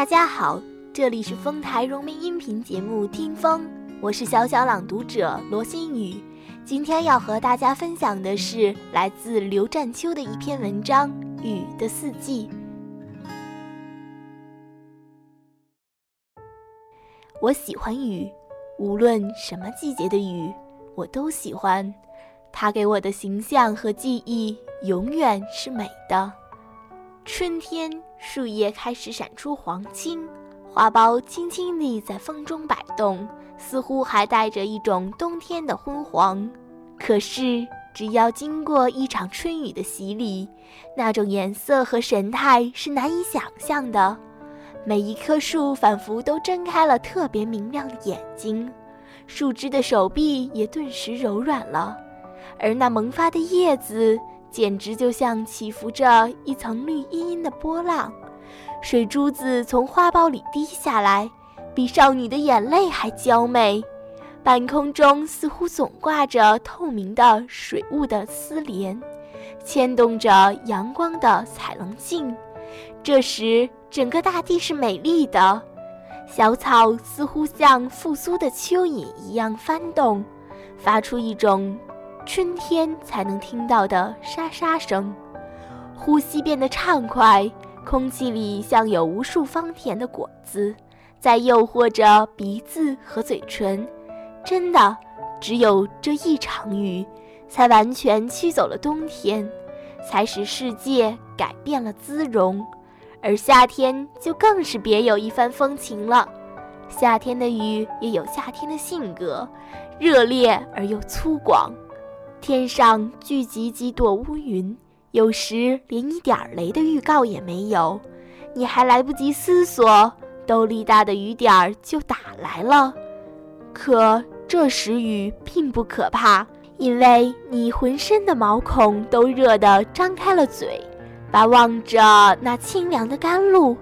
大家好，这里是丰台融媒音频节目《听风》，我是小小朗读者罗新宇。今天要和大家分享的是来自刘占秋的一篇文章《雨的四季》。我喜欢雨，无论什么季节的雨，我都喜欢。它给我的形象和记忆永远是美的。春天，树叶开始闪出黄金，花苞轻轻地在风中摆动，似乎还带着一种冬天的昏黄。可是，只要经过一场春雨的洗礼，那种颜色和神态是难以想象的。每一棵树仿佛都睁开了特别明亮的眼睛，树枝的手臂也顿时柔软了，而那萌发的叶子。简直就像起伏着一层绿茵茵的波浪，水珠子从花苞里滴下来，比少女的眼泪还娇媚。半空中似乎总挂着透明的水雾的丝帘，牵动着阳光的彩棱镜。这时，整个大地是美丽的，小草似乎像复苏的蚯蚓一样翻动，发出一种。春天才能听到的沙沙声，呼吸变得畅快，空气里像有无数芳甜的果子在诱惑着鼻子和嘴唇。真的，只有这一场雨，才完全驱走了冬天，才使世界改变了姿容。而夏天就更是别有一番风情了。夏天的雨也有夏天的性格，热烈而又粗犷。天上聚集几朵乌云，有时连一点雷的预告也没有，你还来不及思索，兜粒大的雨点儿就打来了。可这时雨并不可怕，因为你浑身的毛孔都热得张开了嘴，巴望着那清凉的甘露。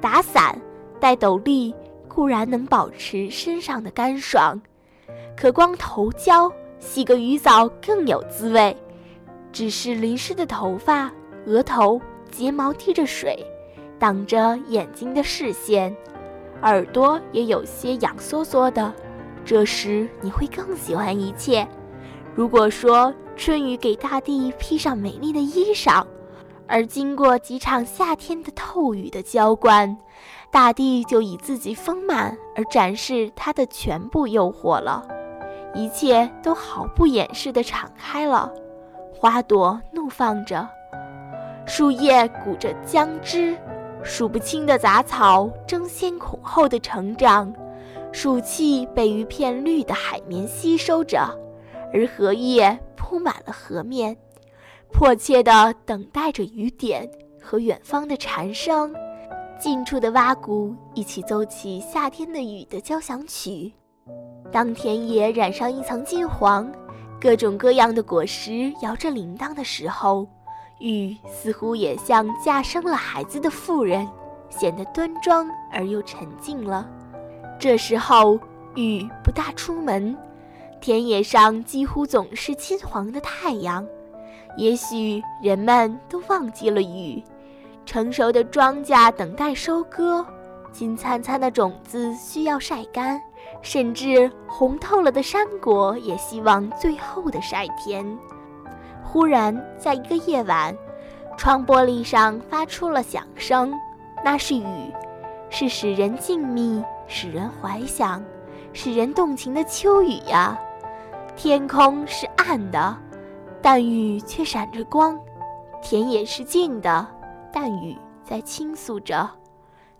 打伞、戴斗笠固然能保持身上的干爽，可光头浇。洗个雨澡更有滋味，只是淋湿的头发、额头、睫毛滴着水，挡着眼睛的视线，耳朵也有些痒缩缩的。这时你会更喜欢一切。如果说春雨给大地披上美丽的衣裳，而经过几场夏天的透雨的浇灌，大地就以自己丰满而展示它的全部诱惑了。一切都毫不掩饰地敞开了，花朵怒放着，树叶鼓着浆汁，数不清的杂草争先恐后的成长，暑气被一片绿的海绵吸收着，而荷叶铺满了河面，迫切地等待着雨点和远方的蝉声，近处的蛙鼓一起奏起夏天的雨的交响曲。当田野染上一层金黄，各种各样的果实摇着铃铛的时候，雨似乎也像嫁生了孩子的妇人，显得端庄而又沉静了。这时候，雨不大出门，田野上几乎总是金黄的太阳。也许人们都忘记了雨，成熟的庄稼等待收割。金灿灿的种子需要晒干，甚至红透了的山果也希望最后的晒甜。忽然，在一个夜晚，窗玻璃上发出了响声，那是雨，是使人静谧、使人怀想、使人动情的秋雨呀。天空是暗的，但雨却闪着光；田野是静的，但雨在倾诉着。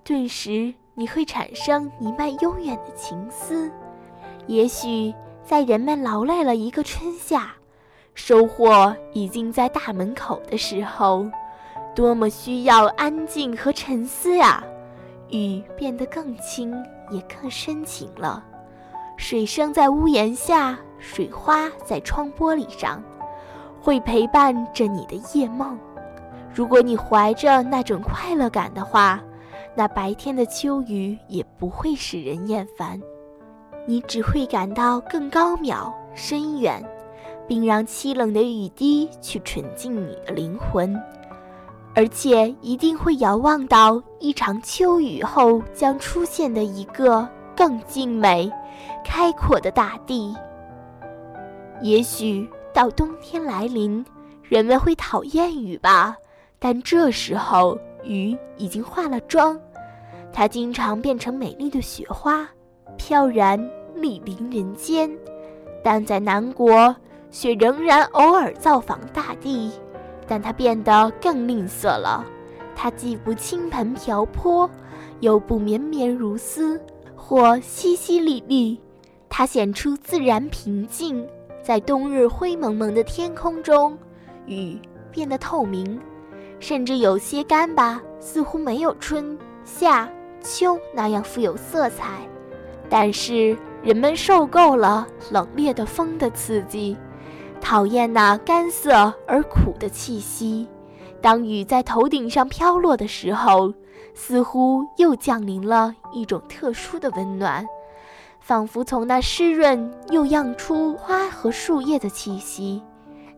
顿时，你会产生弥漫悠远的情思。也许，在人们劳累了一个春夏，收获已经在大门口的时候，多么需要安静和沉思啊！雨变得更轻，也更深情了。水声在屋檐下，水花在窗玻璃上，会陪伴着你的夜梦。如果你怀着那种快乐感的话。那白天的秋雨也不会使人厌烦，你只会感到更高渺深远，并让凄冷的雨滴去纯净你的灵魂。而且一定会遥望到一场秋雨后将出现的一个更静美、开阔的大地。也许到冬天来临，人们会讨厌雨吧，但这时候雨已经化了妆，它经常变成美丽的雪花，飘然莅临人间。但在南国，雪仍然偶尔造访大地。但它变得更吝啬了，它既不倾盆瓢泼，又不绵绵如丝或淅淅沥沥，它显出自然平静。在冬日灰蒙蒙的天空中，雨变得透明，甚至有些干巴，似乎没有春夏秋那样富有色彩。但是人们受够了冷冽的风的刺激。讨厌那干涩而苦的气息。当雨在头顶上飘落的时候，似乎又降临了一种特殊的温暖，仿佛从那湿润又漾出花和树叶的气息。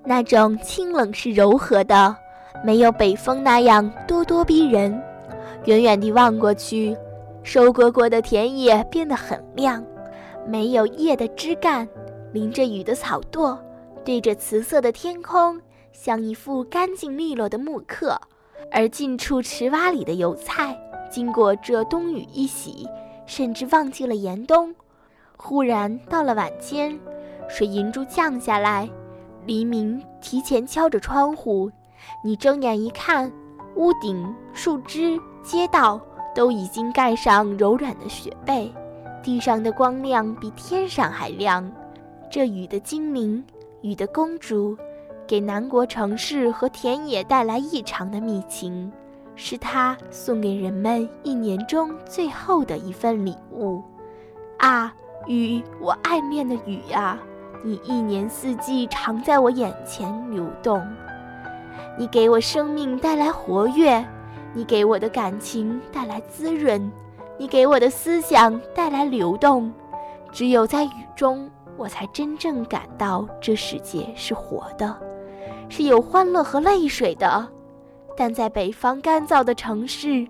那种清冷是柔和的，没有北风那样咄咄逼人。远远地望过去，收割过的田野变得很亮，没有叶的枝干，淋着雨的草垛。对着瓷色的天空，像一副干净利落的木刻；而近处池洼里的油菜，经过这冬雨一洗，甚至忘记了严冬。忽然到了晚间，水银珠降下来，黎明提前敲着窗户。你睁眼一看，屋顶、树枝、街道都已经盖上柔软的雪被，地上的光亮比天上还亮。这雨的精灵。雨的公主，给南国城市和田野带来异常的密情，是她送给人们一年中最后的一份礼物。啊，雨，我爱恋的雨呀！你一年四季常在我眼前流动，你给我生命带来活跃，你给我的感情带来滋润，你给我的思想带来流动。只有在雨中。我才真正感到这世界是活的，是有欢乐和泪水的。但在北方干燥的城市，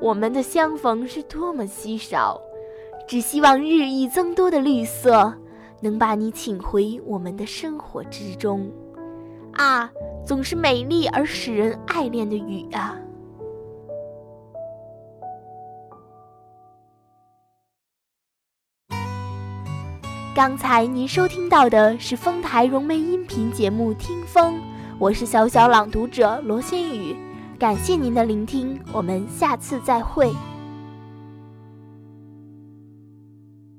我们的相逢是多么稀少。只希望日益增多的绿色能把你请回我们的生活之中。啊，总是美丽而使人爱恋的雨啊！刚才您收听到的是丰台融媒音频节目《听风》，我是小小朗读者罗新宇，感谢您的聆听，我们下次再会。